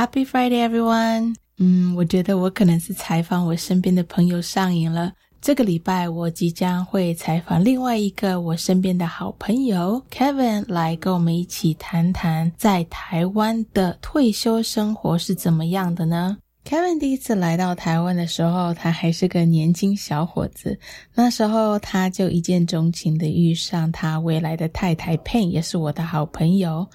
Happy Friday, everyone！嗯，我觉得我可能是采访我身边的朋友上瘾了。这个礼拜我即将会采访另外一个我身边的好朋友 Kevin，来跟我们一起谈谈在台湾的退休生活是怎么样的呢？Kevin 第一次来到台湾的时候，他还是个年轻小伙子。那时候他就一见钟情的遇上他未来的太太 Pen，也是我的好朋友。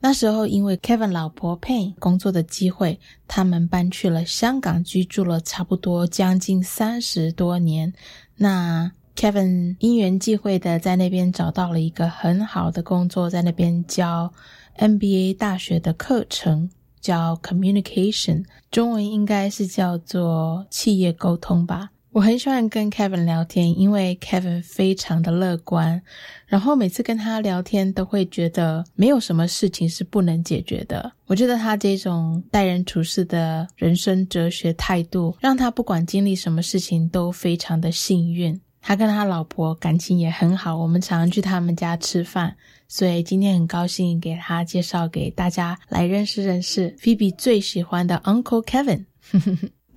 那时候，因为 Kevin 老婆 Payne 工作的机会，他们搬去了香港，居住了差不多将近三十多年。那 Kevin 因缘际会的在那边找到了一个很好的工作，在那边教 MBA 大学的课程，叫 Communication，中文应该是叫做企业沟通吧。我很喜欢跟 Kevin 聊天，因为 Kevin 非常的乐观，然后每次跟他聊天都会觉得没有什么事情是不能解决的。我觉得他这种待人处事的人生哲学态度，让他不管经历什么事情都非常的幸运。他跟他老婆感情也很好，我们常常去他们家吃饭，所以今天很高兴给他介绍给大家来认识认识 Phoebe 最喜欢的 Uncle Kevin。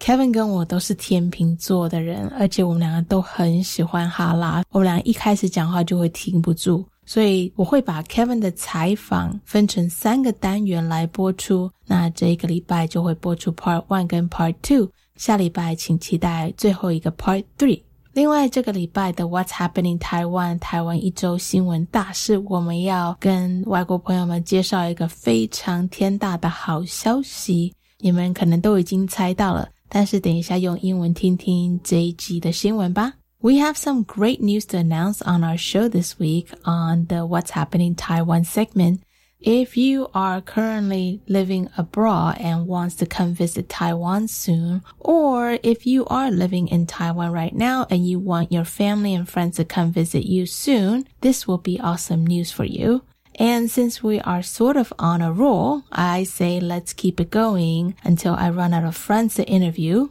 Kevin 跟我都是天秤座的人，而且我们两个都很喜欢哈拉。我们俩一开始讲话就会停不住，所以我会把 Kevin 的采访分成三个单元来播出。那这一个礼拜就会播出 Part One 跟 Part Two，下礼拜请期待最后一个 Part Three。另外，这个礼拜的 What's Happening Taiwan 台湾一周新闻大事，我们要跟外国朋友们介绍一个非常天大的好消息，你们可能都已经猜到了。但是等一下用英文听听这一集的新闻吧。We have some great news to announce on our show this week on the What's Happening Taiwan segment. If you are currently living abroad and wants to come visit Taiwan soon, or if you are living in Taiwan right now and you want your family and friends to come visit you soon, this will be awesome news for you. And since we are sort of on a roll, I say let's keep it going until I run out of friends to interview.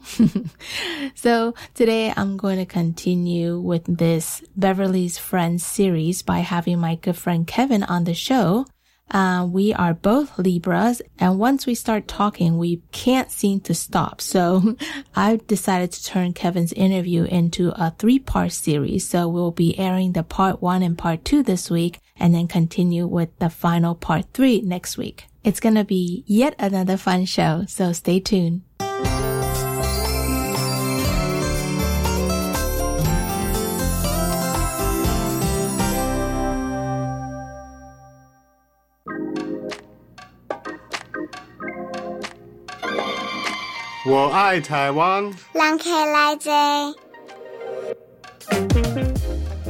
so today I'm going to continue with this Beverly's Friends series by having my good friend Keven on the show. Uh, we are both Libras, and once we start talking, we can't seem to stop. So I've decided to turn Keven's interview into a three-part series. So we'll be airing the part one and part two this week, and then continue with the final part three next week. It's gonna be yet another fun show, so stay tuned. I Taiwan，让客来者。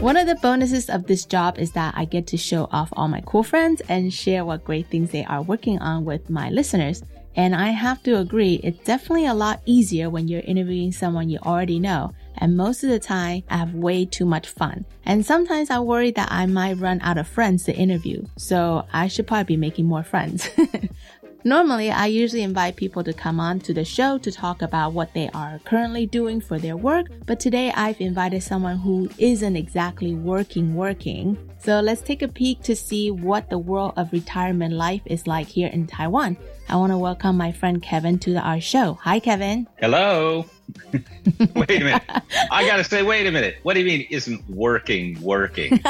One of the bonuses of this job is that I get to show off all my cool friends and share what great things they are working on with my listeners. And I have to agree, it's definitely a lot easier when you're interviewing someone you already know. And most of the time, I have way too much fun. And sometimes I worry that I might run out of friends to interview. So I should probably be making more friends. Normally, I usually invite people to come on to the show to talk about what they are currently doing for their work, but today I've invited someone who isn't exactly working working. So let's take a peek to see what the world of retirement life is like here in Taiwan. I want to welcome my friend Keven to our show. Hi, Keven. Hello. Wait a minute. I got to say, wait a minute. What do you mean isn't working working?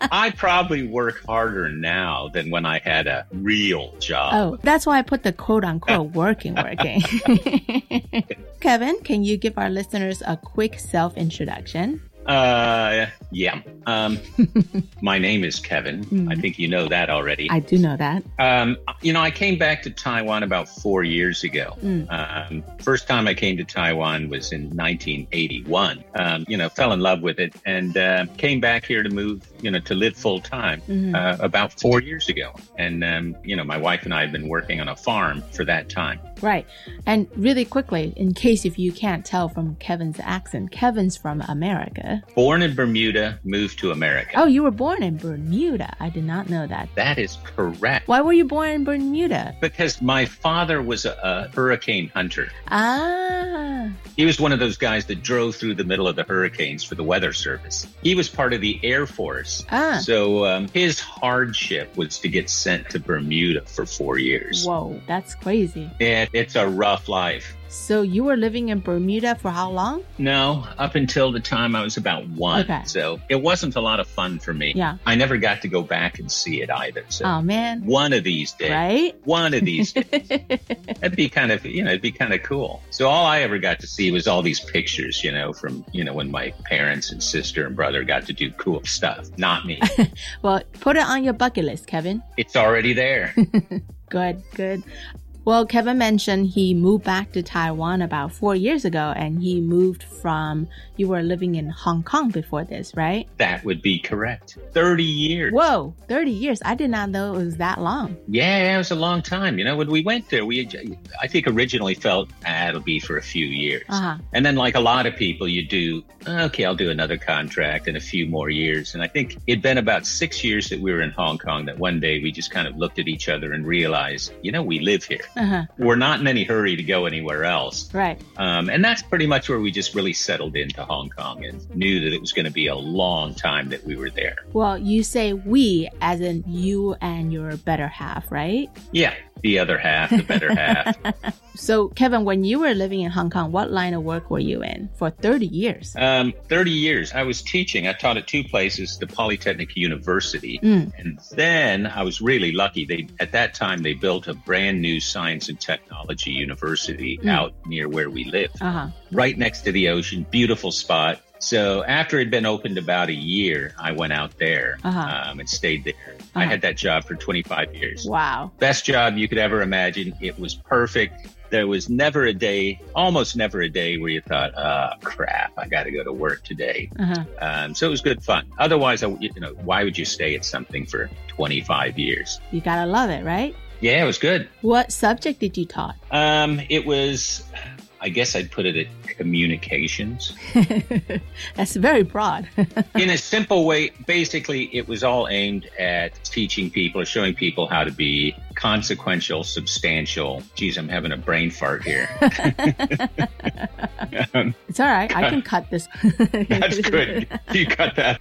I probably work harder now than when I had a real job. Oh, that's why I put the quote unquote working working. Keven, can you give our listeners a quick self introduction? Uh, yeah. Um, my name is Keven. I think you know that already. I do know that. Um, you know, I came back to Taiwan about four years ago. Um, first time I came to Taiwan was in 1981. Um, you know, fell in love with it and uh, came back here to move, you know, to live full time uh, about four years ago. And, um, you know, my wife and I have been working on a farm for that time. Right. And really quickly, in case if you can't tell from Keven's accent, Keven's from America. Born in Bermuda, moved to America. Oh, you were born in Bermuda. I did not know that. That is correct. Why were you born in Bermuda? Because my father was a, a hurricane hunter. Ah. He was one of those guys that drove through the middle of the hurricanes for the weather service. He was part of the Air Force. Ah. So um, his hardship was to get sent to Bermuda for four years. Whoa, that's crazy. It, it's a rough life. So you were living in Bermuda for how long? No, up until the time I was about one. Okay. So it wasn't a lot of fun for me. Yeah. I never got to go back and see it either. So Oh man. one of these days. Right? One of these days. That'd be kind of, you know, it'd be kind of cool. So all I ever got to see was all these pictures, you know, from, you know, when my parents and sister and brother got to do cool stuff. Not me. Well, put it on your bucket list, Keven. it's already there. Good, good. Well, Keven mentioned he moved back to Taiwan about four years ago and he moved from, you were living in Hong Kong before this, right? That would be correct. 30 years. Whoa, 30 years. I did not know it was that long. Yeah, it was a long time. You know, when we went there, we, I think originally felt, ah, it'll be for a few years. Uh huh. And then, like a lot of people, you do, okay, I'll do another contract in a few more years. And I think it'd been about six years that we were in Hong Kong that one day we just kind of looked at each other and realized, you know, we live here. Uh huh. We're not in any hurry to go anywhere else. Right. Um, and that's pretty much where we just really settled into Hong Kong and knew that it was going to be a long time that we were there. Well, you say we as in you and your better half, right? Yeah, the other half, the better half. So, Keven, when you were living in Hong Kong, what line of work were you in for 30 years? Um, 30 years. I was teaching. I taught at two places, the Polytechnic University. Mm. And then I was really lucky. They, at that time, they built a brand new science and technology university Mm. out near where we live, Uh huh. right next to the ocean. Beautiful spot. So after it had been opened about a year, I went out there Uh-huh. um, and stayed there. I Uh-huh. had that job for 25 years. Wow. Best job you could ever imagine. It was perfect. There was never a day, almost never a day where you thought, "Ah, crap, I got to go to work today." Uh huh. Um, so it was good fun. Otherwise, I, you know, why would you stay at something for 25 years? You gotta love it, right? Yeah, it was good. What subject did you taught? Um, it was, I guess I'd put it at communications. That's very broad. In a simple way, basically, it was all aimed at teaching people or showing people how to be consequential, substantial. Geez, I'm having a brain fart here. Um, it's all right. I can cut this. That's good. You got that.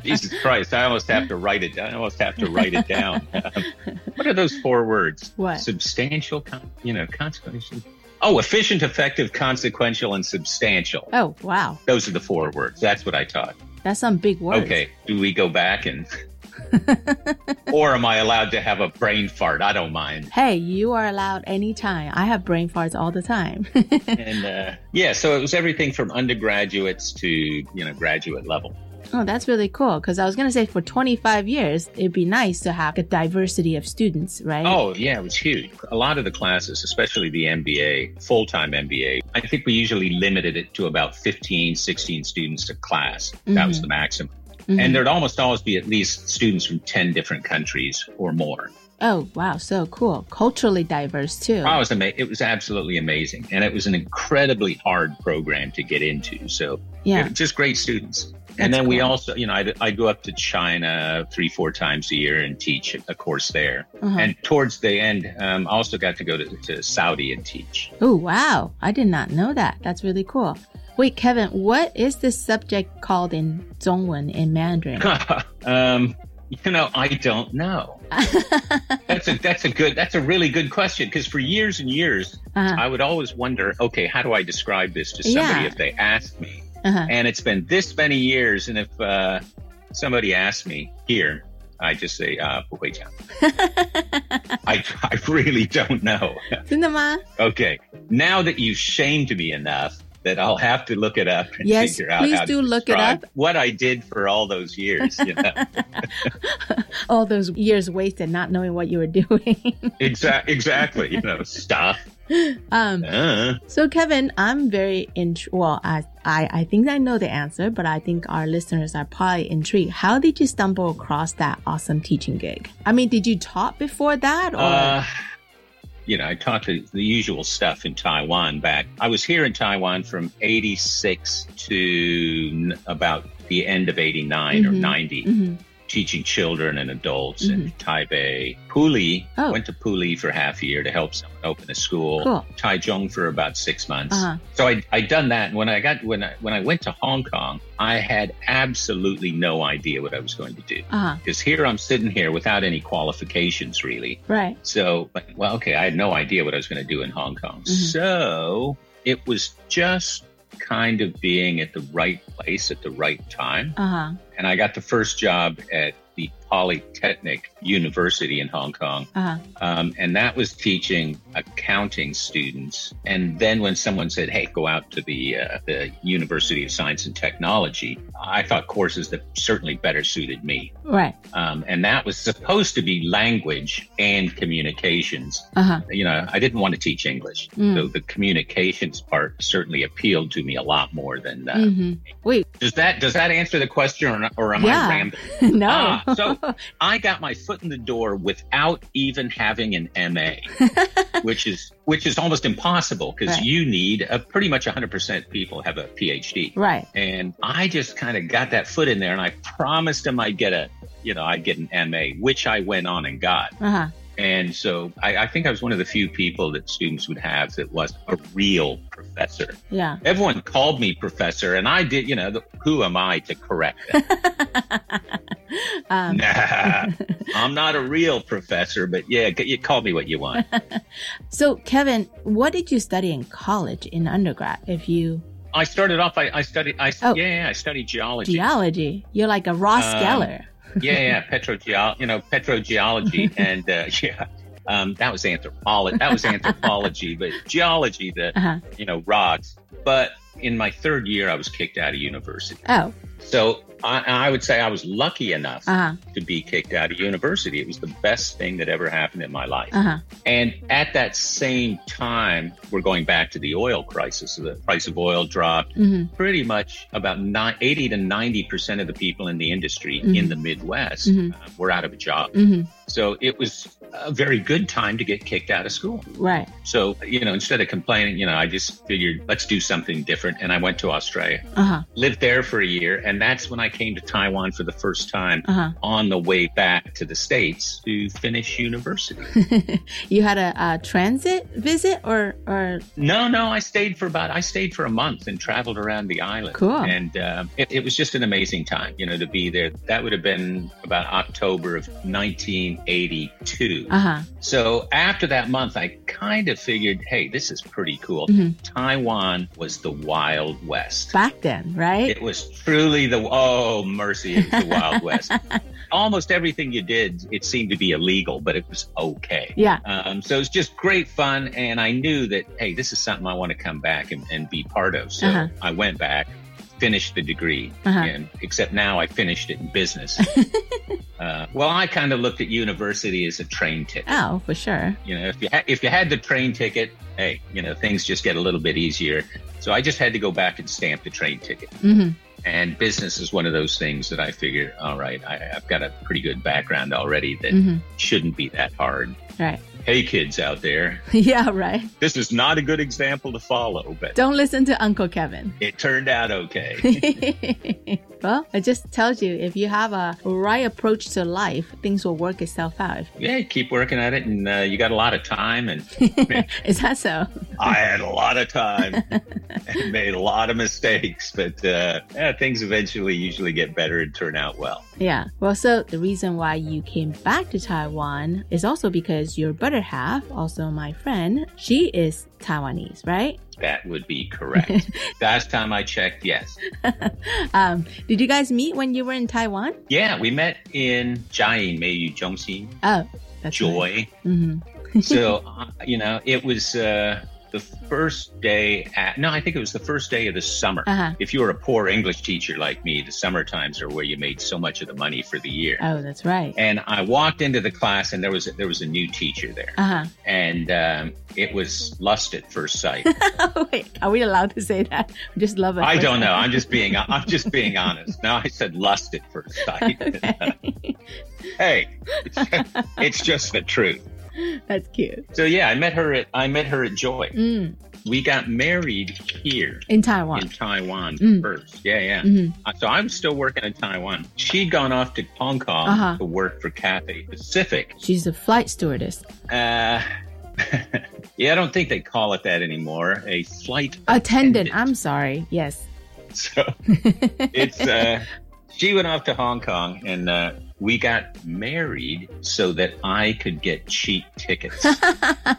Jesus Christ! I almost have to write it. Down. I almost have to write it down. Um, what are those four words? What? Substantial. Con- you know, consequential. Oh, efficient, effective, consequential, and substantial. Oh, wow. Those are the four words. That's what I taught. That's some big words. Okay. Do we go back and, or am I allowed to have a brain fart? I don't mind. Hey, you are allowed anytime. I have brain farts all the time. And uh, yeah, so it was everything from undergraduates to you know graduate level. oh, that's really cool. Because I was going to say for 25 years, it'd be nice to have a diversity of students, right? Oh, yeah, it was huge. A lot of the classes, especially the MBA, full time MBA, I think we usually limited it to about 15, 16 students a class. That was the maximum. Mhm. And there'd almost always be at least students from 10 different countries or more. Oh, wow. So cool. Culturally diverse, too. Oh, it was, ama- it was absolutely amazing. And it was an incredibly hard program to get into. So yeah. just great students. That's and then we also, you know, I, I go up to China three, four times a year and teach a course there. Uh-huh. And towards the end, um, I also got to go to, to Saudi and teach. Oh, wow. I did not know that. That's really cool. Wait, Keven, what is this subject called in Zhongwen in Mandarin? um, you know, I don't know. that's a that's a good that's a really good question because for years and years uh-huh. I would always wonder, okay, how do I describe this to somebody yeah. if they ask me? Uh-huh. And it's been this many years, and if uh, somebody asks me here, I just say uh, I I really don't know. Okay, now that you've shamed me enough that I'll have to look it up and yes, figure out please how do to look it up. what I did for all those years. You know? all those years wasted not knowing what you were doing. exactly, exactly. You know, stuff. Um, uh. So, Keven, I'm very int- well. I, I I think I know the answer, but I think our listeners are probably intrigued. How did you stumble across that awesome teaching gig? I mean, did you taught before that, or? Uh, you know, I taught the, the usual stuff in Taiwan back. I was here in Taiwan from 86 to about the end of 89 or 90, Mhm. Teaching children and adults in Taipei. Puli, Oh. went to Puli for half a year to help someone open a school. Cool. Taichung for about six months. Uh-huh. So I I done that. And when I got when I when I went to Hong Kong, I had absolutely no idea what I was going to do. Because here I'm sitting here without any qualifications really. Right. So, well, okay, I had no idea what I was going to do in Hong Kong. So it was just kind of being at the right place at the right time. Uh huh. And I got the first job at the Polytechnic University in Hong Kong. Uh huh. Um, and that was teaching accounting students. And then when someone said, "Hey, go out to the uh, the University of Science and Technology," I thought courses that certainly better suited me. Right. Um, and that was supposed to be language and communications. Uh huh. You know, I didn't want to teach English, Mm. so the communications part certainly appealed to me a lot more than. Uh, hmm Wait. Does that does that answer the question, or, or am Yeah. I rambling? no. Ah, so I got my foot in the door without even having an MA, which is which is almost impossible because Right. you need a pretty much 100% people have a PhD. right. And I just kind of got that foot in there and I promised them I'd get a, you know, I'd get an MA, which I went on and got. Uh huh. And so I, I think I was one of the few people that students would have that was a real professor. Yeah. Everyone called me professor and I did, you know, the, who am I to correct them? Um, nah, I'm not a real professor, but yeah, you call me what you want. so, Keven, what did you study in college in undergrad? If you I started off, I, I studied, I, Oh. yeah, yeah, I studied geology. geology, you're like a Ross Um, Geller. yeah, yeah, petrogeology, you know, petrogeology, and uh, yeah, um, that was anthropology. That was anthropology, but geology, the Uh-huh. you know rocks. But in my third year, I was kicked out of university. Oh. So I, I would say I was lucky enough Uh huh. to be kicked out of university. It was the best thing that ever happened in my life. Uh huh. And at that same time, we're going back to the oil crisis. The price of oil dropped. hmm Pretty much about ni- 80 to 90% of the people in the industry Mhm. in the Midwest Mhm. uh, were out of a job. So it was a very good time to get kicked out of school. Right. So, you know, instead of complaining, you know, I just figured let's do something different. And I went to Australia, Uh huh. lived there for a year. And that's when I came to Taiwan for the first time Uh huh. on the way back to the States to finish university. you had a, a transit visit or or No, no, I stayed for about I stayed for a month and traveled around the island. Cool. And uh, it, it was just an amazing time, you know, to be there. That would have been about October of 1982. uh huh. So after that month, I kind of figured, hey, this is pretty cool. Mhm. Taiwan was the Wild West. Back then, right? It was truly the oh mercy, it was the Wild West. Almost everything you did, it seemed to be illegal, but it was okay. yeah. Um, so it's just great fun. And I knew that, hey, this is something I want to come back and, and be part of. So Uh-huh. I went back, finished the degree, Uh-huh. and except now I finished it in business. uh, well, I kind of looked at university as a train ticket. Oh, for sure. You know, if you, ha- if you had the train ticket, hey, you know, things just get a little bit easier. So I just had to go back and stamp the train ticket. hmm And business is one of those things that I figure, all right, I, I've got a pretty good background already that hmm shouldn't be that hard. Right. Hey, kids out there, yeah. Right. this is not a good example to follow, but Don't listen to Uncle Keven. it turned out okay. well, it just tells you if you have a right approach to life, things will work itself out. yeah, keep working at it, and uh, you got a lot of time, and Is that so? I had a lot of time and made a lot of mistakes, but uh, yeah, things eventually usually get better and turn out well. Yeah. Well, so the reason why you came back to Taiwan is also because your half, also my friend, she is Taiwanese, right? That would be correct. Last time I checked, yes. um, did you guys meet when you were in Taiwan? Yeah, we met in Jiayin Meiyu Zhongxin, Oh, that's Joy. hmm so, uh, you know, it was uh, the first day at, no, I think it was the first day of the summer. Uh-huh. If you were a poor English teacher like me, the summer times are where you made so much of the money for the year. Oh, that's right. And I walked into the class, and there was a, there was a new teacher there, Uh huh. and um, it was lust at first sight. Wait, are we allowed to say that? Just love it. I don't know. I'm just being I'm just being honest. Now I said lust at first sight. hey, it's it's just the truth. That's cute. So yeah, I met her at I met her at Joy. Mm. We got married here In Taiwan. in Taiwan Mm. first. Yeah, yeah. Mhm. Uh, So I'm still working in Taiwan. She'd gone off to Hong Kong Uh-huh. to work for Cathay Pacific. She's a flight stewardess. Uh, yeah, I don't think they call it that anymore. A flight Attendant. attendant. I'm sorry. Yes. So it's uh, she went off to Hong Kong and uh, we got married so that I could get cheap tickets.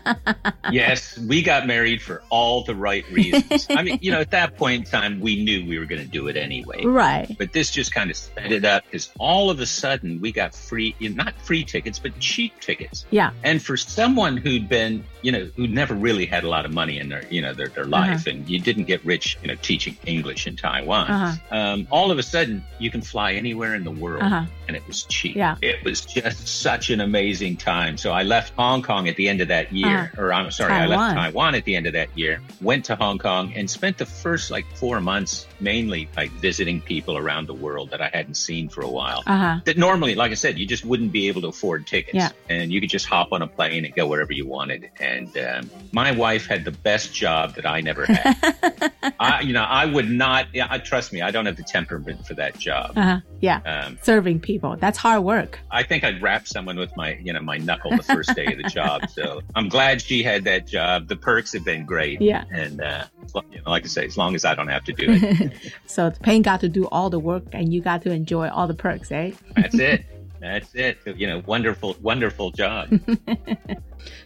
yes, we got married for all the right reasons. I mean, you know, at that point in time, we knew we were going to do it anyway. right. But this just kind of sped it up because all of a sudden we got free, not free tickets, but cheap tickets. Yeah. And for someone who'd been, you know, who'd never really had a lot of money in their, you know, their, their life and you didn't get rich, you know, teaching English in Taiwan, Uh-huh. um, all of a sudden you can fly anywhere in the world Uh-huh. and it was cheap. Yeah. It was just such an amazing time. So I left Hong Kong at the end of that year, or I'm sorry, I left Uh-huh. Taiwan. Taiwan at the end of that year, went to Hong Kong and spent the first like four months mainly like visiting people around the world that I hadn't seen for a while. Uh huh. That normally, like I said, you just wouldn't be able to afford tickets, Yeah. and you could just hop on a plane and go wherever you wanted. And um, my wife had the best job that I never had. I, you know, I would not. Yeah, I trust me, I don't have the temperament for that job. Uh huh. Yeah. Um, Serving people. That's hard work. I think I'd wrap someone with my, you know, my knuckle the first day of the job. So I'm glad she had that job. The perks have been great. Yeah. And, uh, you know, like I say, as long as I don't have to do it, so the pain got to do all the work and you got to enjoy all the perks, eh? that's it. That's it. You know, wonderful, wonderful job.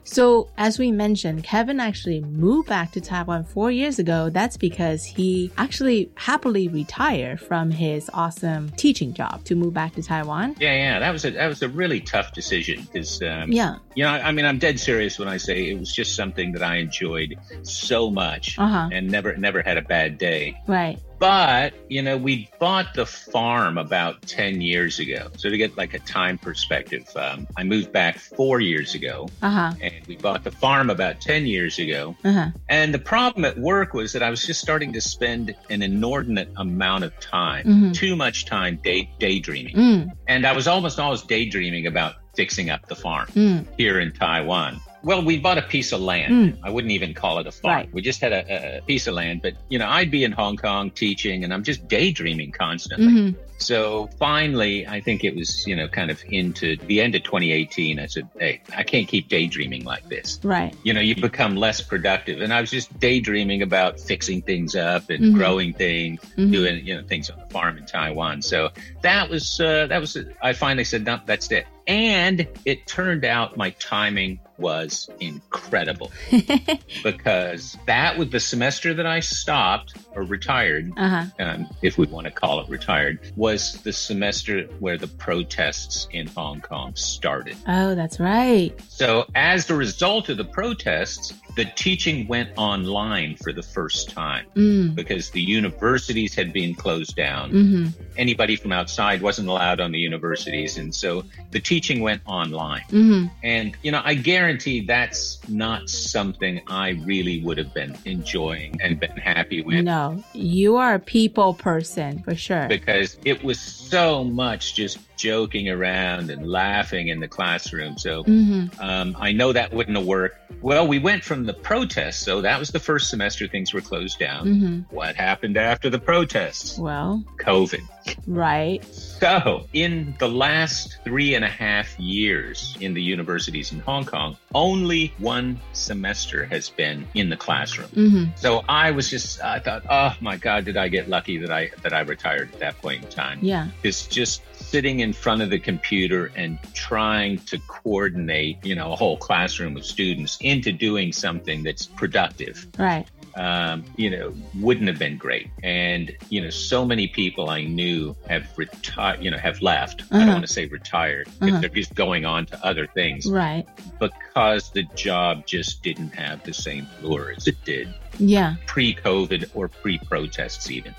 So, as we mentioned, Keven actually moved back to Taiwan four years ago. That's because he actually happily retired from his awesome teaching job to move back to Taiwan. Yeah, yeah. That was a that was a really tough decision because, um, Yeah. you know, I mean, I'm dead serious when I say it was just something that I enjoyed so much Uh huh. and never never had a bad day. Right. But, you know, we bought the farm about 10 years ago. So to get like a time perspective, um, I moved back four years ago Uh huh. and we bought the farm about 10 years ago. Uh huh. And the problem at work was that I was just starting to spend an inordinate amount of time, Mhm. too much time day, daydreaming. Mm, And I was almost always daydreaming about fixing up the farm mm, here in Taiwan. Well, we bought a piece of land. Mm. I wouldn't even call it a farm. Right. We just had a, a piece of land, but you know, I'd be in Hong Kong teaching and I'm just daydreaming constantly. hmm So finally, I think it was, you know, kind of into the end of 2018. I said, Hey, I can't keep daydreaming like this. Right. You know, you become less productive. And I was just daydreaming about fixing things up and Mhm. growing things, Mhm. doing, you know, things on the farm in Taiwan. So that was, uh, that was, I finally said, no, that's it. And it turned out my timing was incredible because that was the semester that I stopped or retired, uh huh. um, if we want to call it retired, was the semester where the protests in Hong Kong started. Oh, that's right. So, as a result of the protests, the teaching went online for the first time Mm, because the universities had been closed down. hmm Anybody from outside wasn't allowed on the universities. And so the teaching went online. hmm And, you know, I guarantee that's not something I really would have been enjoying and been happy with. No, you are a people person for sure. because it was so much just joking around and laughing in the classroom. So hmm um, I know that wouldn't have worked. Well, we went from the protests, so that was the first semester things were closed down. hmm What happened after the protests? Well, COVID. right. So, in the last three and a half years in the universities in Hong Kong, only one semester has been in the classroom. hmm So I was just, I thought, oh my God, did I get lucky that I that I retired at that point in time? Yeah. It's just sitting in front of the computer and trying to coordinate, you know, a whole classroom of students into doing something that's productive. Right. um, you know, wouldn't have been great. And you know, so many people I knew have retired, you know, have left. Uh-huh. I don't want to say retired because uh-huh. they're just going on to other things, right? Because the job just didn't have the same lure as it did, yeah, pre-COVID or pre-protests even.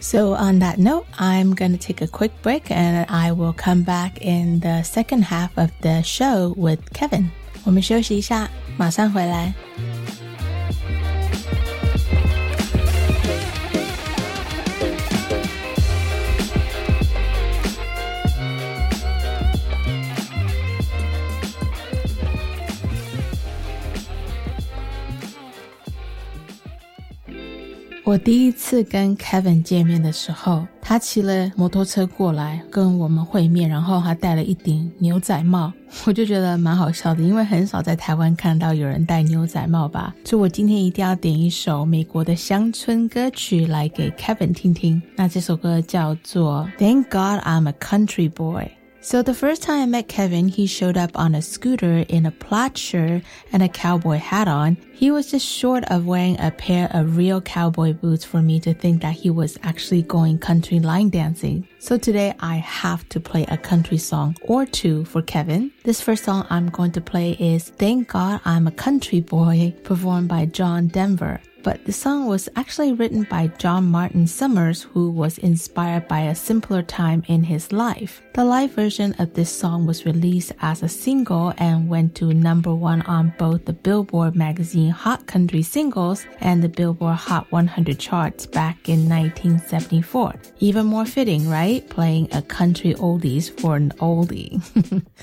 So, on that note, I'm going to take a quick break and I will come back in the second half of the show with Keven. 我们休息一下，马上回来。我第一次跟 Kevin 见面的时候，他骑了摩托车过来跟我们会面，然后他戴了一顶牛仔帽，我就觉得蛮好笑的，因为很少在台湾看到有人戴牛仔帽吧。所以我今天一定要点一首美国的乡村歌曲来给 Kevin 听听。那这首歌叫做《Thank God I'm a Country Boy》。So the first time I met Keven, he showed up on a scooter in a plaid shirt and a cowboy hat on. He was just short of wearing a pair of real cowboy boots for me to think that he was actually going country line dancing. So today I have to play a country song or two for Keven. This first song I'm going to play is Thank God I'm a Country Boy, performed by John Denver but the song was actually written by John Martin Sommers, who was inspired by a simpler time in his life. The live version of this song was released as a single and went to number one on both the Billboard magazine Hot Country Singles and the Billboard Hot 100 charts back in 1974. Even more fitting, right? Playing a country oldies for an oldie.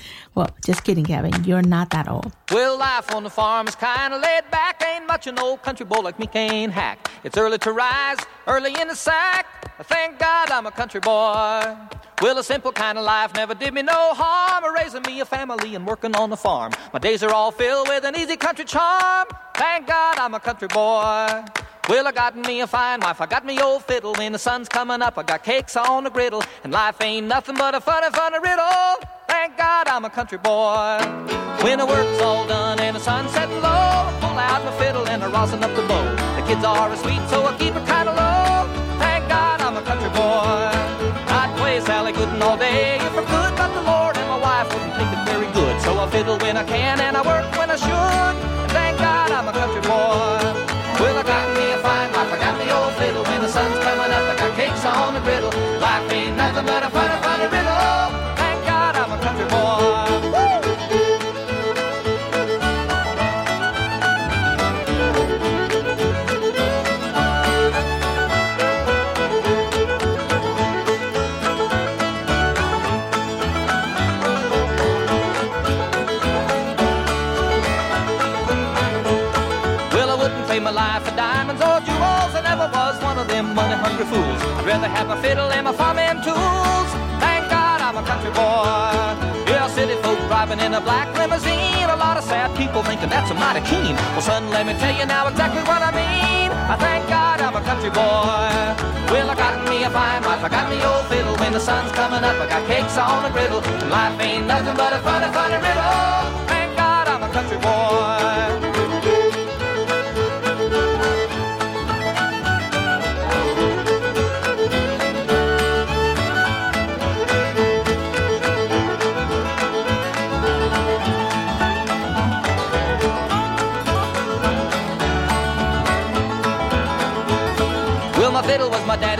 well, just kidding, Keven. You're not that old. Well, life on the farm is kind of laid back. Ain't much an old country boy like me can't hack. It's early to rise, early in the sack. Thank God I'm a country boy. Well, a simple kind of life never did me no harm. Raising me a family and working on the farm. My days are all filled with an easy country charm. Thank God I'm a country boy. Well, I got me a fine wife, I got me old fiddle. When the sun's coming up, I got cakes on the griddle. And life ain't nothing but a funny, funny riddle. Thank God I'm a country boy. When the work's all done and the sun's setting low, I pull out my fiddle and I rosin up the bow. The kids are asleep, so I keep it kinda low. Thank God I'm a country boy. I'd play Sally Gooden all day if I could, but the Lord and my wife wouldn't think it very good. So I fiddle when I can and I work fools. I'd have my fiddle and my farming tools. Thank God I'm a country boy. Yeah, city folk driving in a black limousine. A lot of sad people thinking that's a mighty keen. Well, son, let me tell you now exactly what I mean. I thank God I'm a country boy. Well, I got me a fine wife, I got me old fiddle. When the sun's coming up, I got cakes on the griddle. life ain't nothing but a funny, funny riddle.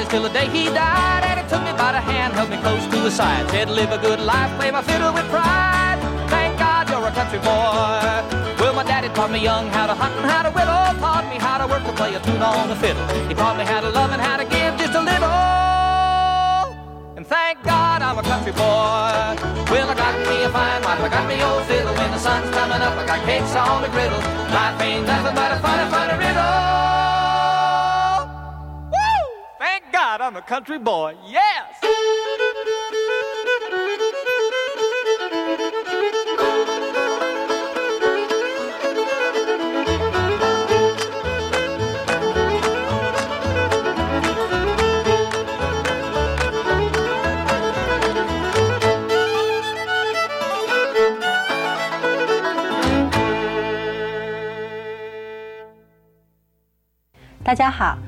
Till the day he died. And he took me by the hand, held me close to his side. Said, live a good life, play my fiddle with pride. Thank God you're a country boy. Well, my daddy taught me young how to hunt and how to whittle. Taught me how to work to play a tune on the fiddle. He taught me how to love and how to give just a little. And thank God I'm a country boy. Well, I got me a fine wife, I got me old fiddle. When the sun's coming up, I got cakes on the griddle. Life ain't nothing but a funny, funny riddle. I'm a country boy. Yes! 大家好。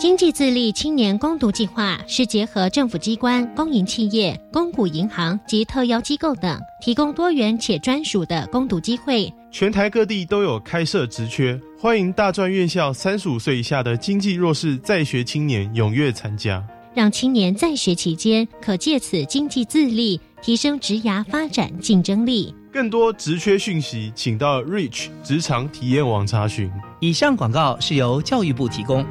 经济自立青年攻读计划是结合政府机关、公营企业、公股银行及特邀机构等，提供多元且专属的攻读机会。全台各地都有开设职缺，欢迎大专院校三十五岁以下的经济弱势在学青年踊跃参加，让青年在学期间可借此经济自立，提升职涯发展竞争力。更多职缺讯息，请到 Reach 职场体验网查询。以上广告是由教育部提供。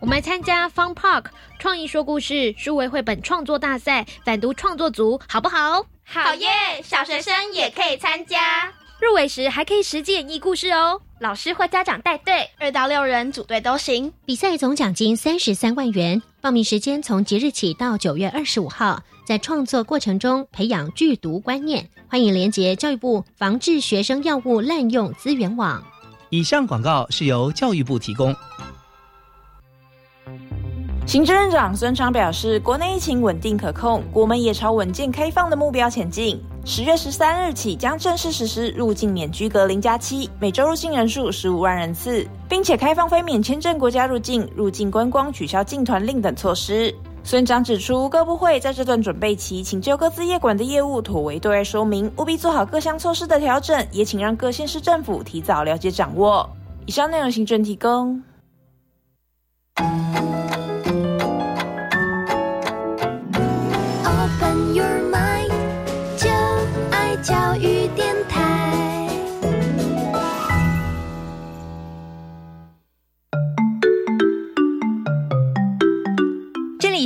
我们参加 Fun Park 创意说故事数位绘本创作大赛，反读创作组好不好？好耶！小学生也可以参加，入围时还可以实际演绎故事哦。老师或家长带队，二到六人组队都行。比赛总奖金三十三万元，报名时间从即日起到九月二十五号。在创作过程中培养剧毒观念，欢迎连接教育部防治学生药物滥用资源网。以上广告是由教育部提供。行政院长孙昌表示，国内疫情稳定可控，国门也朝稳健开放的目标前进。十月十三日起将正式实施入境免居隔零加七，每周入境人数十五万人次，并且开放非免签证国家入境、入境观光取消进团令等措施。孙长指出，各部会在这段准备期，请就各自业管的业务妥为对外说明，务必做好各项措施的调整，也请让各县市政府提早了解掌握。以上内容，行政提供。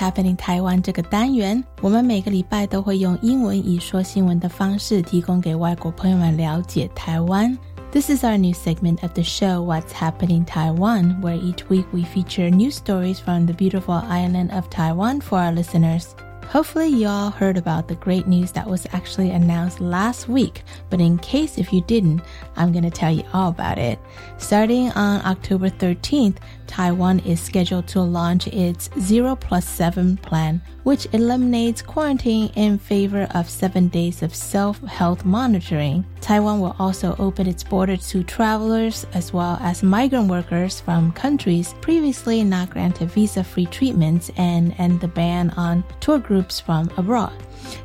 Happening 台湾这个单元，我们每个礼拜都会用英文以说新闻的方式，提供给外国朋友们了解台湾。This is our new segment of the show, What's Happening Taiwan, where each week we feature news stories from the beautiful island of Taiwan for our listeners. Hopefully, you all heard about the great news that was actually announced last week, but in case if you didn't, I'm going to tell you all about it. Starting on October 13th, Taiwan is scheduled to launch its 0 plus 7 plan, which eliminates quarantine in favor of seven days of self health monitoring. Taiwan will also open its border to travelers as well as migrant workers from countries previously not granted visa free treatments and end the ban on tour groups from abroad.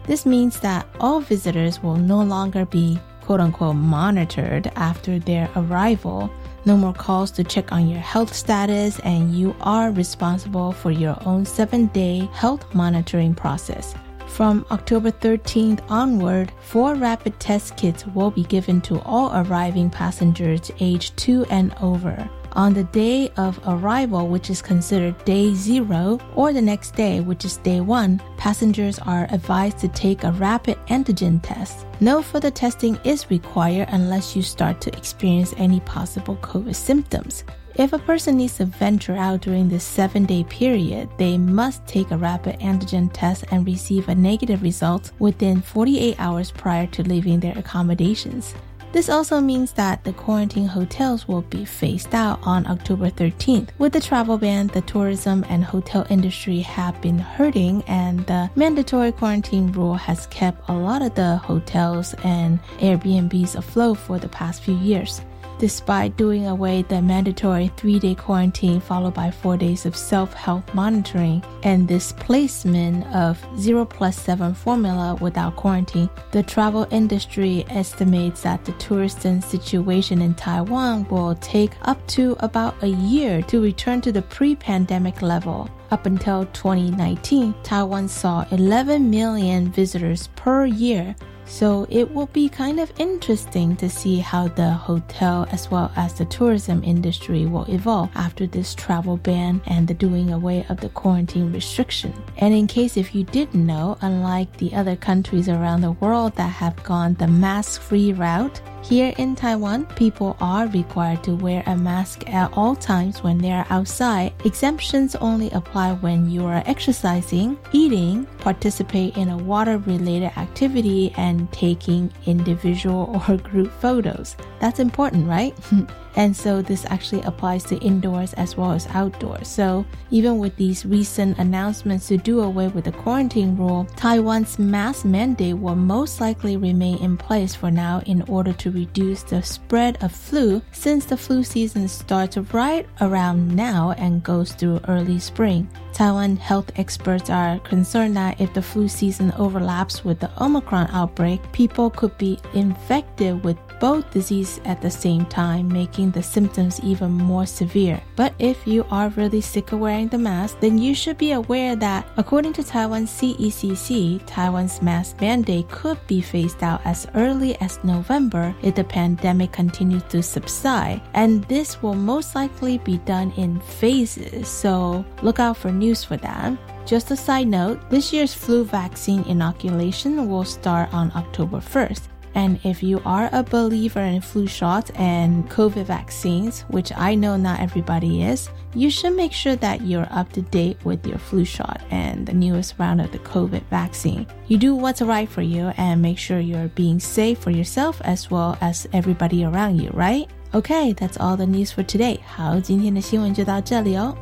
This means that all visitors will no longer be quote unquote monitored after their arrival no more calls to check on your health status, and you are responsible for your own seven day health monitoring process. From October 13th onward, four rapid test kits will be given to all arriving passengers aged 2 and over. On the day of arrival, which is considered day zero, or the next day, which is day one, passengers are advised to take a rapid antigen test. No further testing is required unless you start to experience any possible COVID symptoms. If a person needs to venture out during this seven day period, they must take a rapid antigen test and receive a negative result within 48 hours prior to leaving their accommodations. This also means that the quarantine hotels will be phased out on October 13th. With the travel ban, the tourism and hotel industry have been hurting, and the mandatory quarantine rule has kept a lot of the hotels and Airbnbs afloat for the past few years. Despite doing away the mandatory three day quarantine followed by four days of self health monitoring and this placement of 0 plus 7 formula without quarantine, the travel industry estimates that the tourism situation in Taiwan will take up to about a year to return to the pre pandemic level. Up until 2019, Taiwan saw 11 million visitors per year, so it will be kind of interesting to see how the hotel as well as the tourism industry will evolve after this travel ban and the doing away of the quarantine restriction. And in case if you didn't know, unlike the other countries around the world that have gone the mask free route, here in Taiwan, people are required to wear a mask at all times when they are outside. Exemptions only apply when you are exercising, eating, participate in a water related activity, and taking individual or group photos. That's important, right? And so this actually applies to indoors as well as outdoors. So even with these recent announcements to do away with the quarantine rule, Taiwan's mask mandate will most likely remain in place for now in order to reduce the spread of flu since the flu season starts right around now and goes through early spring. Taiwan health experts are concerned that if the flu season overlaps with the Omicron outbreak, people could be infected with both diseases at the same time, making the symptoms even more severe. But if you are really sick of wearing the mask, then you should be aware that according to Taiwan's CECC, Taiwan's mask mandate could be phased out as early as November if the pandemic continues to subside. And this will most likely be done in phases, so look out for news for that. Just a side note, this year's flu vaccine inoculation will start on October 1st. And if you are a believer in flu shots and COVID vaccines, which I know not everybody is, you should make sure that you're up to date with your flu shot and the newest round of the COVID vaccine. You do what's right for you and make sure you're being safe for yourself as well as everybody around you, right? Okay, that's all the news for today. 好，今天的新闻就到这里哦。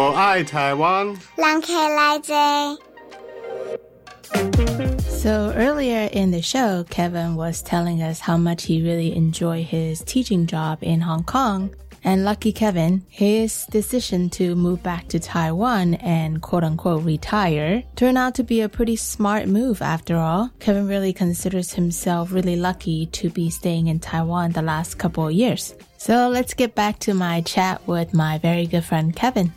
我爱台湾. So earlier in the show, Keven was telling us how much he really enjoyed his teaching job in Hong Kong. And lucky Keven, his decision to move back to Taiwan and quote unquote retire turned out to be a pretty smart move after all. Keven really considers himself really lucky to be staying in Taiwan the last couple of years. So let's get back to my chat with my very good friend Keven.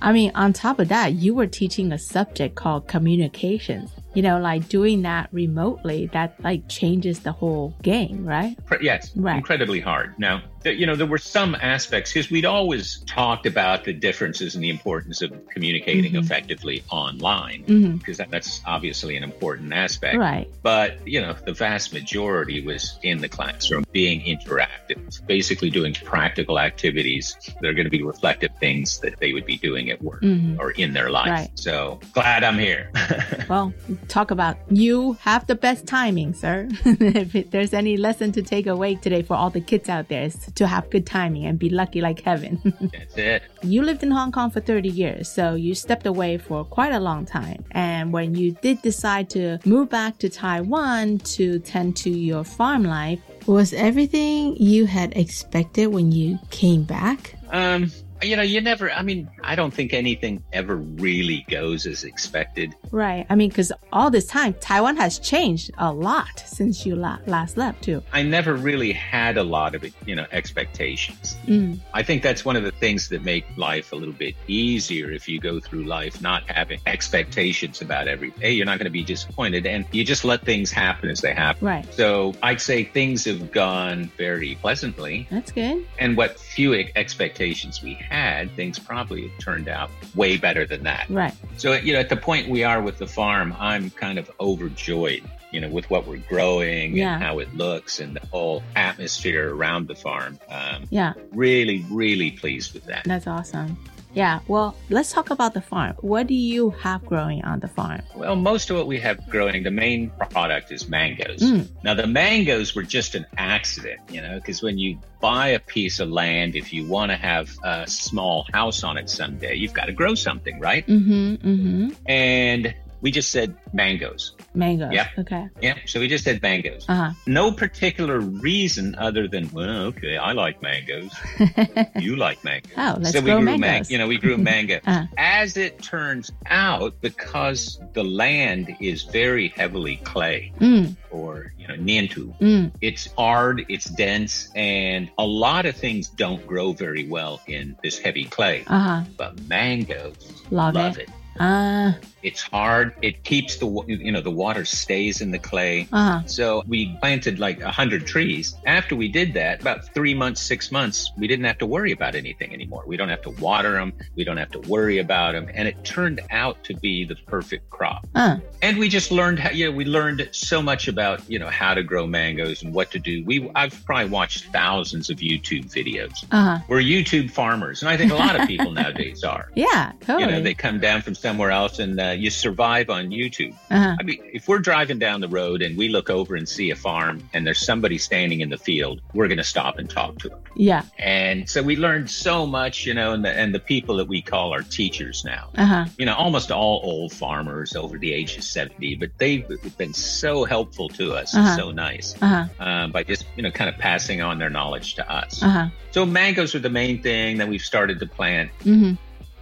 I mean, on top of that, you were teaching a subject called communications. You know, like doing that remotely, that like changes the whole game, right? Yes, Right. incredibly hard. Now, you know, there were some aspects because we'd always talked about the differences and the importance of communicating Mhm. effectively online because that, that's obviously an important aspect. Right. But, you know, the vast majority was in the classroom being interactive, basically doing practical activities that are going to be reflective things that they would be doing at work Mhm. or in their life. Right. So glad I'm here. Well, talk about you have the best timing, sir. if there's any lesson to take away today for all the kids out there, is to have good timing and be lucky like Keven. That's it. you lived in Hong Kong for 30 years, so you stepped away for quite a long time. And when you did decide to move back to Taiwan to tend to your farm life, was everything you had expected when you came back? Um, you know, you never, I mean, I don't think anything ever really goes as expected. Right. I mean, because all this time, Taiwan has changed a lot since you la- last left, too. I never really had a lot of, you know, expectations. Mm. I think that's one of the things that make life a little bit easier if you go through life not having expectations about everything. Hey, you're not going to be disappointed and you just let things happen as they happen. Right. So I'd say things have gone very pleasantly. That's good. And what few expectations we had, things probably have turned out way better than that. Right. So, you know, at the point we are with the farm, I'm kind of overjoyed you know, with what we're growing Yeah. and how it looks and the whole atmosphere around the farm. Um, Yeah. Really, really pleased with that. That's awesome. Yeah. Well, let's talk about the farm. What do you have growing on the farm? Well, most of what we have growing, the main product is mangoes. Mm. Now, the mangoes were just an accident, you know, because when you buy a piece of land, if you want to have a small house on it someday, you've got to grow something, right? Mm-hmm. Mm-hmm. And we just said mangoes. Mangoes. Yeah. Okay. Yeah. So we just said mangoes. Uh-huh. No particular reason other than, well, okay, I like mangoes. you like mangoes. Oh, let's so we grow grew man- mangoes. you know, we grew mango. Uh. As it turns out, because the land is very heavily clay Mm. or, you know, nientu, Mm. it's hard, it's dense, and a lot of things don't grow very well in this heavy clay. Uh-huh. But mangoes Love, love it. it. Ah. It's hard. It keeps the you know the water stays in the clay. Uh-huh. So we planted like a hundred trees. After we did that, about three months, six months, we didn't have to worry about anything anymore. We don't have to water them. We don't have to worry about them, and it turned out to be the perfect crop. Uh. And we just learned how you know we learned so much about you know how to grow mangoes and what to do. We I've probably watched thousands of YouTube videos. Uh-huh. We're YouTube farmers, and I think a lot of people nowadays are. Yeah. Totally. You know, they come down from somewhere else and uh, you survive on YouTube. Uh-huh. I mean, if we're driving down the road and we look over and see a farm and there's somebody standing in the field, we're going to stop and talk to them. Yeah. And so we learned so much, you know, and the, and the people that we call our teachers now, Uh-huh. you know, almost all old farmers over the age of 70, but they've been so helpful to us, Uh-huh. so nice, Uh-huh. uh, by just, you know, kind of passing on their knowledge to us. Uh-huh. So mangoes are the main thing that we've started to plant. Mm-hmm.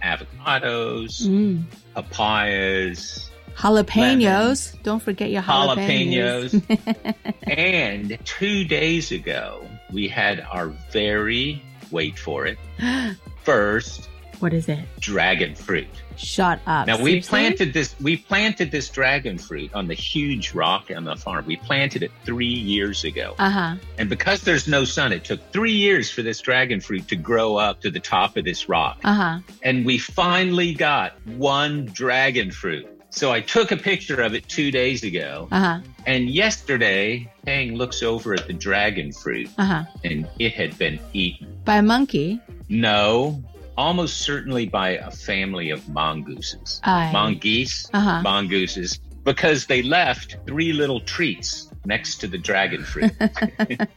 Avocados, Mm. papayas, Jalapenos. Don't forget your jalapenos. jalapenos. and two days ago, we had our very, wait for it, first what is it? dragon fruit. Shut up. Now we Seriously? planted this. We planted this dragon fruit on the huge rock on the farm. We planted it three years ago, Uh-huh. and because there's no sun, it took three years for this dragon fruit to grow up to the top of this rock. Uh-huh. and we finally got one dragon fruit. So I took a picture of it two days ago, Uh-huh. and yesterday, Pang looks over at the dragon fruit, Uh-huh. and it had been eaten. By a monkey. No, almost certainly by a family of mongooses. Aye. Mongoose, Uh-huh. mongooses, because they left three little treats next to the dragon fruit.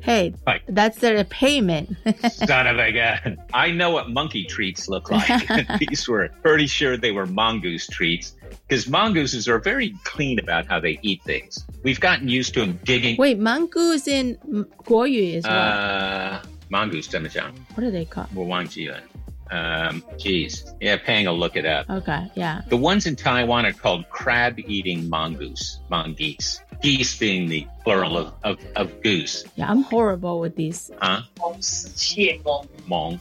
Hey, Right. that's their payment. Son of a gun. I know what monkey treats look like. These were pretty sure they were mongoose treats because mongooses are very clean about how they eat things. We've gotten used to them digging. Wait, mongoose in 国语 is what? Uh, Mongoose Demajang. What are they called? Well, Wang Jiyun. Um, geez, yeah, paying will look it up. Okay, yeah. The ones in Taiwan are called crab-eating mongoose, mongoose. Geese being the plural of, of, of goose. Yeah, I'm horrible with these. Huh? Mong.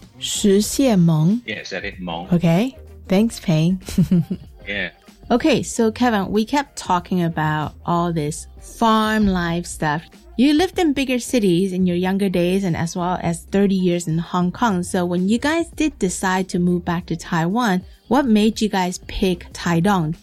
Mong. Yeah, is that it? Mong. Okay. Thanks, Peng. yeah. Okay, so Keven, we kept talking about all this farm life stuff. You lived in bigger cities in your younger days and as well as 30 years in Hong Kong. So when you guys did decide to move back to Taiwan, what made you guys pick Taidong?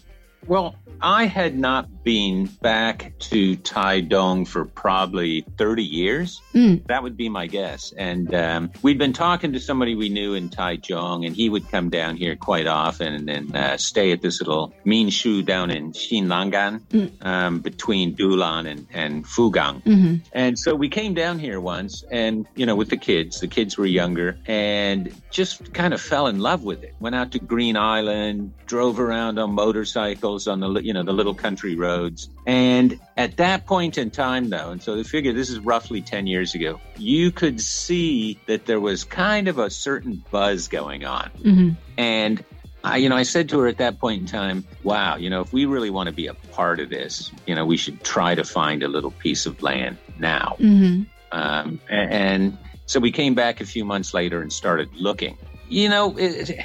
Well, I had not been back to Taidong for probably 30 years. Mm. That would be my guess. And um, we'd been talking to somebody we knew in Taichung, and he would come down here quite often and uh, stay at this little Min Shu down in Xinlangan, Mm. um, between Dulan and, and Fugang. Mm-hmm. And so we came down here once and, you know, with the kids, the kids were younger and just kind of fell in love with it. Went out to Green Island, drove around on motorcycles on the, you know, the little country roads. And at that point in time, though, and so they figure this is roughly 10 years ago, you could see that there was kind of a certain buzz going on. Mm-hmm. And I, you know, I said to her at that point in time, wow, you know, if we really want to be a part of this, you know, we should try to find a little piece of land now. Mm-hmm. Um, a- and, so we came back a few months later and started looking. You know, it,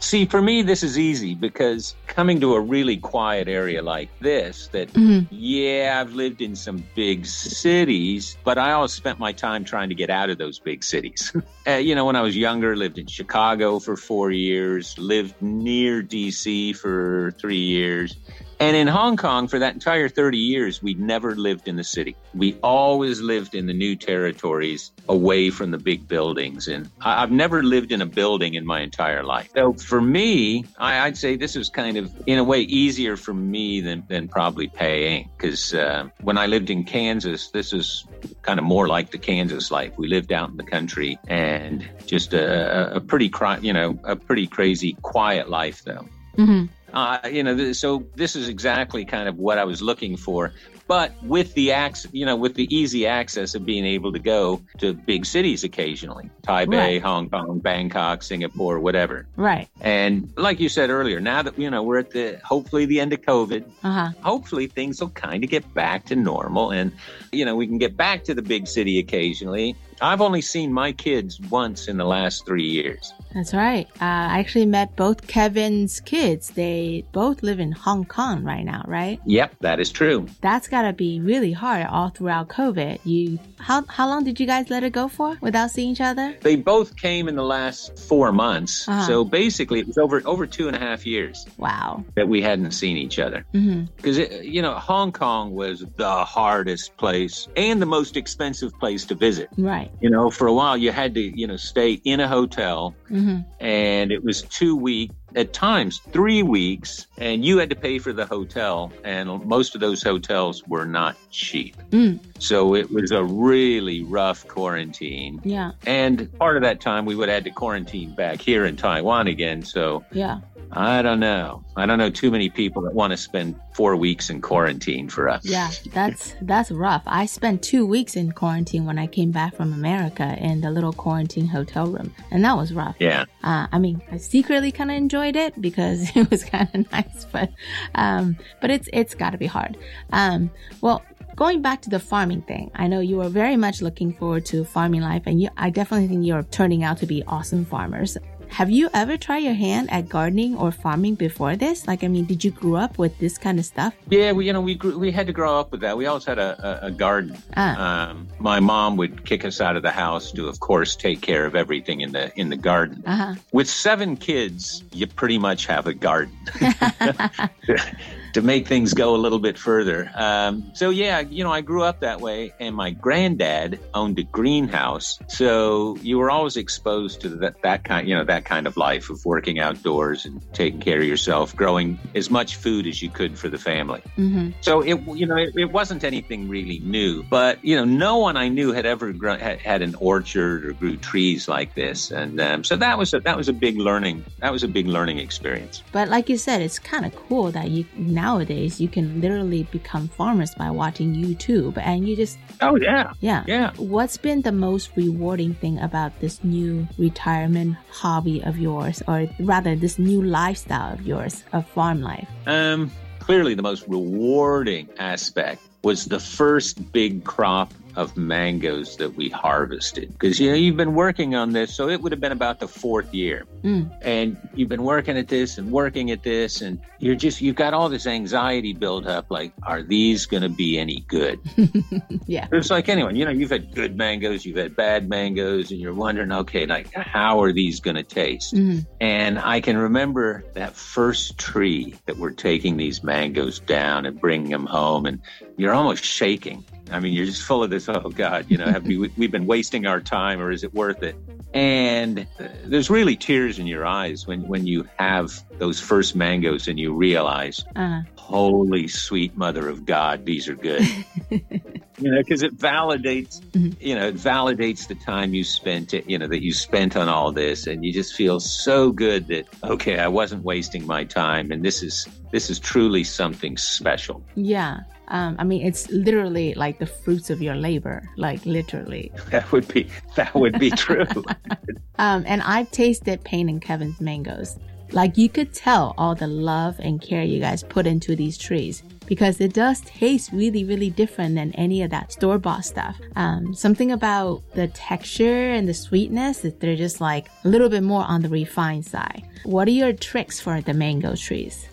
see, for me, this is easy because coming to a really quiet area like this, that, Mhm. yeah, I've lived in some big cities, but I always spent my time trying to get out of those big cities. uh, you know, when I was younger, lived in Chicago for four years, lived near DC for three years. And in Hong Kong, for that entire 30 years, we never lived in the city. We always lived in the new territories away from the big buildings. And I, have never lived in a building in my entire life. So for me, I, would say this is kind of, in a way, easier for me than, than probably paying. Because uh, when I lived in Kansas, this is kind of more like the Kansas life. We lived out in the country and just a, a pretty, you know, a pretty crazy, quiet life, though. Mm-hmm. Uh, you know, so this is exactly kind of what I was looking for but with the access, you know, with the easy access of being able to go to big cities occasionally, Taipei, right. Hong Kong, Bangkok, Singapore, whatever. Right. And like you said earlier, now that you know we're at the hopefully the end of COVID, uh-huh. hopefully things will kind of get back to normal, and you know we can get back to the big city occasionally. I've only seen my kids once in the last three years. That's right. Uh, I actually met both Keven's kids. They both live in Hong Kong right now, right? Yep, that is true. That's gotta be really hard all throughout COVID. You how how long did you guys let it go for without seeing each other? They both came in the last four months. Uh-huh. So basically, it was over over two and a half years. Wow. That we hadn't seen each other. Because mm-hmm. you know, Hong Kong was the hardest place and the most expensive place to visit. Right. You know, for a while you had to, you know, stay in a hotel mm-hmm. and it was two weeks at times three weeks, and you had to pay for the hotel, and most of those hotels were not cheap. Mm. So it was a really rough quarantine. Yeah. And part of that time we would have had to quarantine back here in Taiwan again. So yeah. I don't know. I don't know too many people that want to spend four weeks in quarantine for us. Yeah, that's that's rough. I spent two weeks in quarantine when I came back from America in the little quarantine hotel room, and that was rough. Yeah. Uh, I mean, I secretly kind of enjoyed it because it was kind of nice, but um, but it's it's got to be hard. Um, well, going back to the farming thing, I know you were very much looking forward to farming life, and you, I definitely think you're turning out to be awesome farmers. Have you ever tried your hand at gardening or farming before this? Like, I mean, did you grow up with this kind of stuff? Yeah, we, you know, we grew, we had to grow up with that. We always had a, a, a garden. Ah. Um, my mom would kick us out of the house to, of course, take care of everything in the in the garden. Uh-huh. With seven kids, you pretty much have a garden. to make things go a little bit further. Um, so yeah, you know, I grew up that way, and my granddad owned a greenhouse, so you were always exposed to that that kind, you know, that kind of life of working outdoors and taking care of yourself, growing as much food as you could for the family. Mm-hmm. So it, you know, it, it, wasn't anything really new, but you know, no one I knew had ever grown, had, had an orchard or grew trees like this, and um, so that was a, that was a big learning. That was a big learning experience. But like you said, it's kind of cool that you now nowadays you can literally become farmers by watching YouTube and you just Oh yeah. Yeah. Yeah. What's been the most rewarding thing about this new retirement hobby of yours or rather this new lifestyle of yours of farm life? Um clearly the most rewarding aspect was the first big crop of mangoes that we harvested. Because, you know, you've been working on this, so it would have been about the fourth year. Mm. And you've been working at this and working at this, and you're just, you've got all this anxiety built up like, are these going to be any good? yeah. It's like anyone, you know, you've had good mangoes, you've had bad mangoes, and you're wondering, okay, like, how are these going to taste? Mm. And I can remember that first tree that we're taking these mangoes down and bringing them home, and you're almost shaking I mean, you're just full of this. Oh God, you know, have we we've been wasting our time, or is it worth it? And uh, there's really tears in your eyes when when you have those first mangoes and you realize, uh-huh. holy sweet mother of God, these are good. you know, because it validates, mm-hmm. you know, it validates the time you spent, you know, that you spent on all this, and you just feel so good that okay, I wasn't wasting my time, and this is this is truly something special. Yeah. Um, I mean, it's literally like the fruits of your labor, like literally. That would be that would be true. um, and I've tasted Payne and Keven's mangoes. Like you could tell all the love and care you guys put into these trees. because it does taste really, really different than any of that store bought stuff. Um, something about the texture and the sweetness, they're just like a little bit more on the refined side. What are your tricks for the mango trees?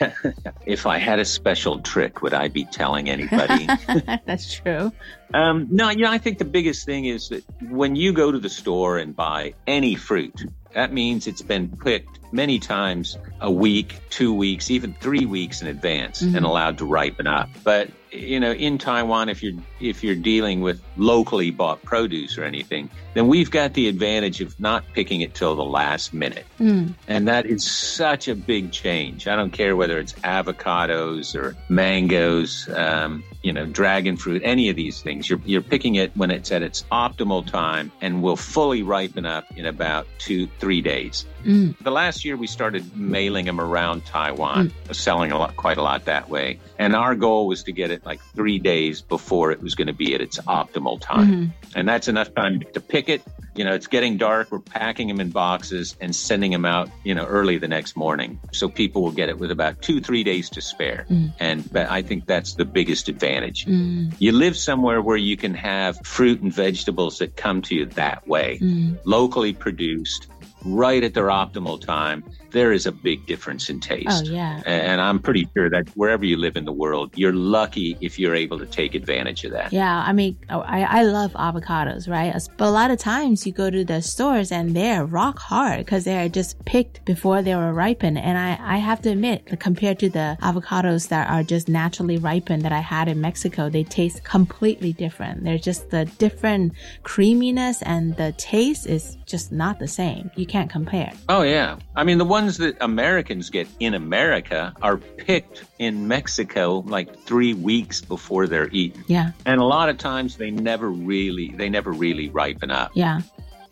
If I had a special trick, would I be telling anybody? That's true. Um, no, you know, I think the biggest thing is that when you go to the store and buy any fruit, that means it's been picked many times a week, two weeks, even three weeks in advance mm-hmm. and allowed to ripen up. But you know, in Taiwan, if you're if you're dealing with locally bought produce or anything, then we've got the advantage of not picking it till the last minute, mm. and that is such a big change. I don't care whether it's avocados or mangoes, um, you know, dragon fruit, any of these things. You're you're picking it when it's at its optimal time and will fully ripen up in about two three days. Mm. The last year we started mailing them around Taiwan, mm. selling a lot, quite a lot that way, and our goal was to get it like three days before it was going to be at its optimal time. Mm-hmm. And that's enough time to pick it. You know, it's getting dark. We're packing them in boxes and sending them out, you know, early the next morning. So people will get it with about two, three days to spare. Mm. And I think that's the biggest advantage. Mm. You live somewhere where you can have fruit and vegetables that come to you that way, mm. locally produced right at their optimal time, there is a big difference in oh, taste. Oh, yeah. And I'm pretty sure that wherever you live in the world, you're lucky if you're able to take advantage of that. Yeah. I mean, oh, I, I love avocados, right? But a lot of times you go to the stores and they're rock hard because they're just picked before they were ripened. And I, I have to admit, compared to the avocados that are just naturally ripened that I had in Mexico, they taste completely different. They're just the different creaminess and the taste is just not the same. You can't compare. Oh, yeah. I mean, the ones that Americans get in America are picked in Mexico like three weeks before they're eaten. Yeah. And a lot of times they never really, they never really ripen up. Yeah.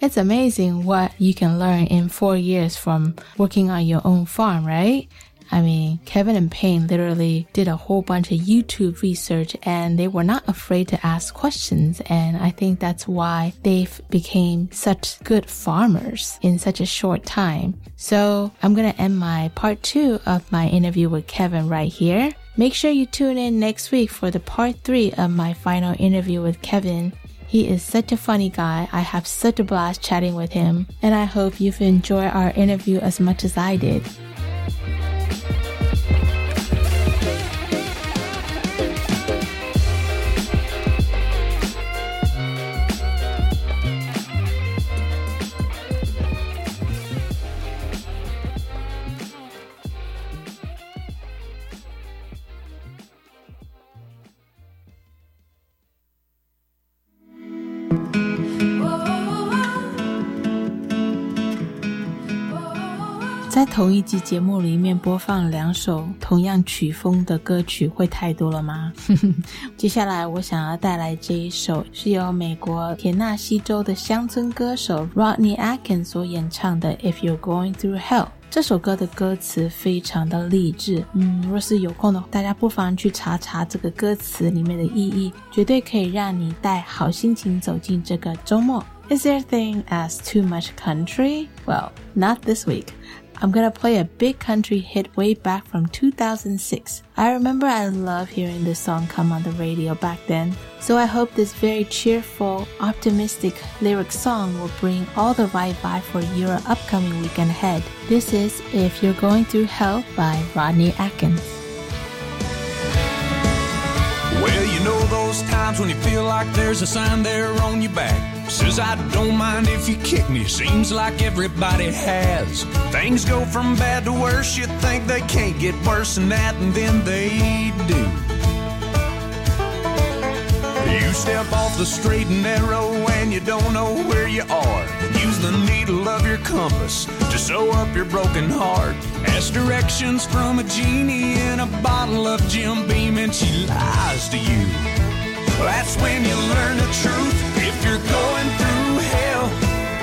It's amazing what you can learn in four years from working on your own farm, right? I mean, Keven and Payne literally did a whole bunch of YouTube research and they were not afraid to ask questions. And I think that's why they've became such good farmers in such a short time. So I'm going to end my part two of my interview with Keven right here. Make sure you tune in next week for the part three of my final interview with Keven. He is such a funny guy. I have such a blast chatting with him, and I hope you've enjoyed our interview as much as I did. 在同一集节目里面播放两首同样曲风的歌曲，会太多了吗？接下来我想要带来这一首，是由美国田纳西州的乡村歌手 Rodney Atkins 所演唱的《If You're Going Through Hell》。这首歌的歌词非常的励志，嗯，若是有空的话，大家不妨去查查这个歌词里面的意义，绝对可以让你带好心情走进这个周末。Is there a thing as too much country? Well, not this week. I'm gonna play a big country hit way back from 2006. I remember I loved hearing this song come on the radio back then, so I hope this very cheerful, optimistic lyric song will bring all the right vibe for your upcoming weekend ahead. This is If You're Going Through Hell by Rodney Atkins. Well, you know those times when you feel like there's a sign there on your back Says I don't mind if you kick me, seems like everybody has. Things go from bad to worse, you think they can't get worse than that, and then they do. You step off the straight and narrow and you don't know where you are. Use the needle of your compass to sew up your broken heart. Ask directions from a genie in a bottle of Jim Beam and she lies to you. That's when you learn the truth you're going through hell,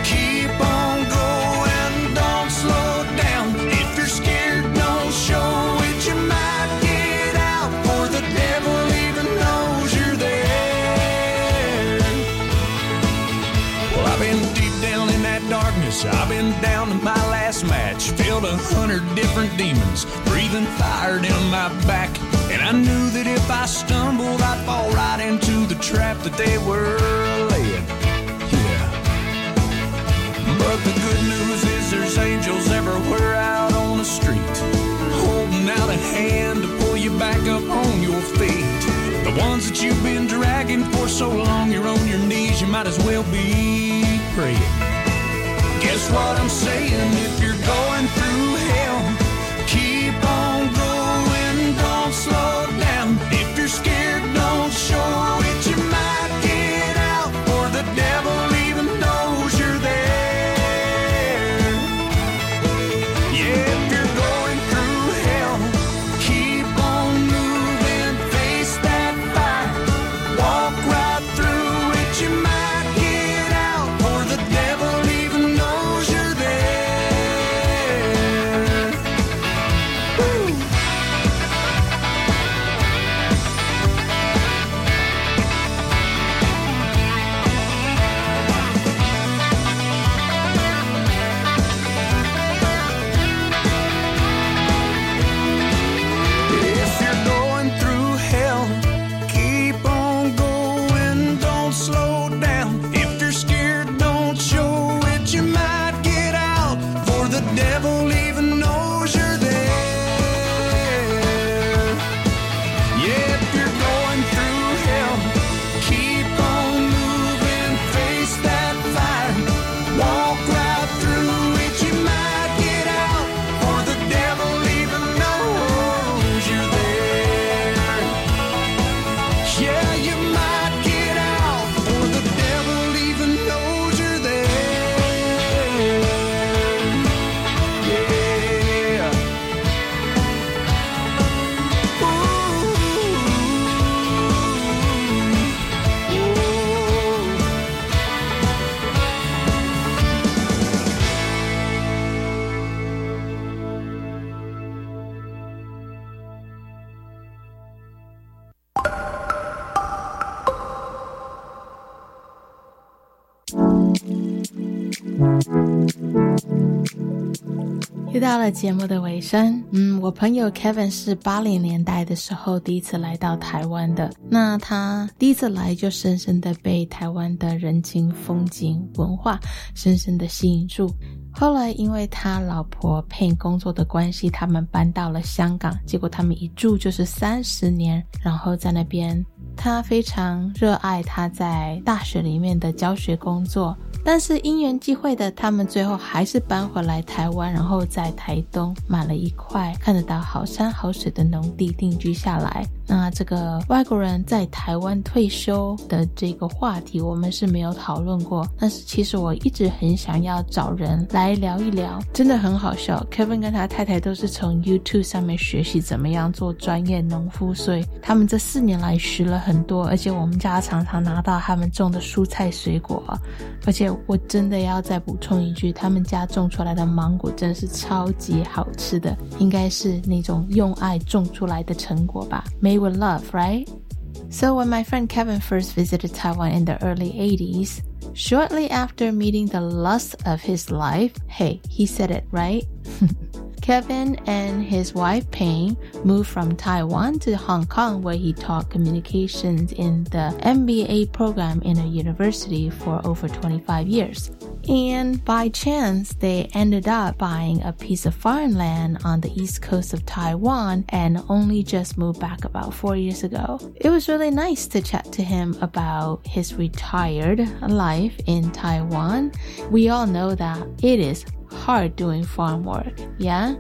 keep on going, don't slow down. If you're scared, don't show it, you might get out, for the devil even knows you're there. Well, I've been deep down in that darkness. I've been down to my last match, felt a hundred different demons breathing fire down my back. And I knew that if I stumbled, I'd fall right into the trap that they were laying. Yeah. But the good news is there's angels everywhere out on the street, holding out a hand to pull you back up on your feet. The ones that you've been dragging for so long, you're on your knees, you might as well be praying. Guess what I'm saying? If you're going 又到了节目的尾声，嗯，我朋友 Kevin 是八零年代的时候第一次来到台湾的。那他第一次来就深深的被台湾的人情风景文化深深的吸引住。后来因为他老婆聘工作的关系，他们搬到了香港，结果他们一住就是三十年，然后在那边他非常热爱他在大学里面的教学工作。但是因缘际会的，他们最后还是搬回来台湾，然后在台东买了一块看得到好山好水的农地定居下来。那这个外国人在台湾退休的这个话题，我们是没有讨论过。但是其实我一直很想要找人来聊一聊，真的很好笑。Kevin 跟他太太都是从 YouTube 上面学习怎么样做专业农夫，所以他们这四年来学了很多，而且我们家常常拿到他们种的蔬菜水果，而且我真的要再补充一句，他们家种出来的芒果真是超级好吃的，应该是那种用爱种出来的成果吧，Made with love, right? So when my friend Keven first visited Taiwan in the early 80s, shortly after meeting the lust of his life, hey, he said it, right? Keven and his wife Payne moved from Taiwan to Hong Kong, where he taught communications in the MBA program in a university for over 25 years. And by chance, they ended up buying a piece of farmland on the east coast of Taiwan and only just moved back about four years ago. It was really nice to chat to him about his retired life in Taiwan. We all know that it is hard doing farm work, yeah?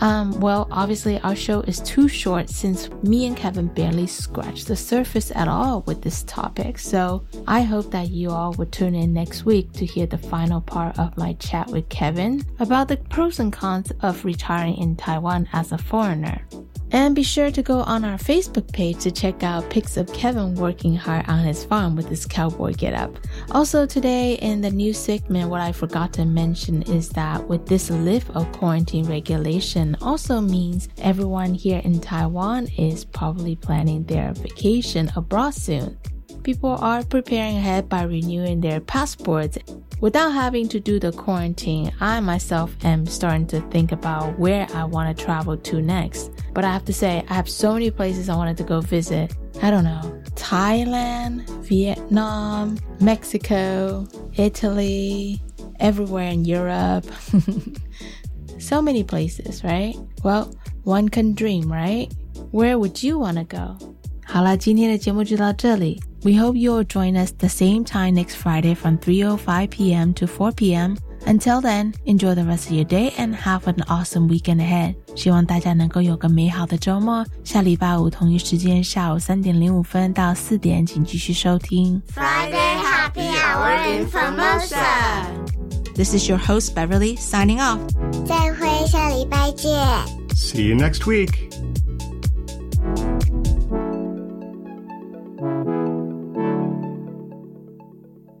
Um, well, obviously, our show is too short since me and Keven barely scratched the surface at all with this topic. So I hope that you all will tune in next week to hear the final part of my chat with Keven about the pros and cons of retiring in Taiwan as a foreigner. And be sure to go on our Facebook page to check out pics of Keven working hard on his farm with his cowboy getup. Also, today in the new segment, what I forgot to mention is that with this lift of quarantine regulation also means everyone here in Taiwan is probably planning their vacation abroad soon people are preparing ahead by renewing their passports. Without having to do the quarantine, I myself am starting to think about where I want to travel to next. But I have to say, I have so many places I wanted to go visit. I don't know, Thailand, Vietnam, Mexico, Italy, everywhere in Europe. so many places, right? Well, one can dream, right? Where would you want to go? 好了，今天的节目就到这里。 We hope you'll join us the same time next Friday from 3:05 p.m. to 4 p.m. Until then, enjoy the rest of your day and have an awesome weekend ahead. 希望大家能够有个美好的周末。下礼拜五同一时间下午三点零五分到四点，请继续收听 Friday Happy Hour in Formosa. This is your host Beverly signing off. 再会，下礼拜见。 See you next week.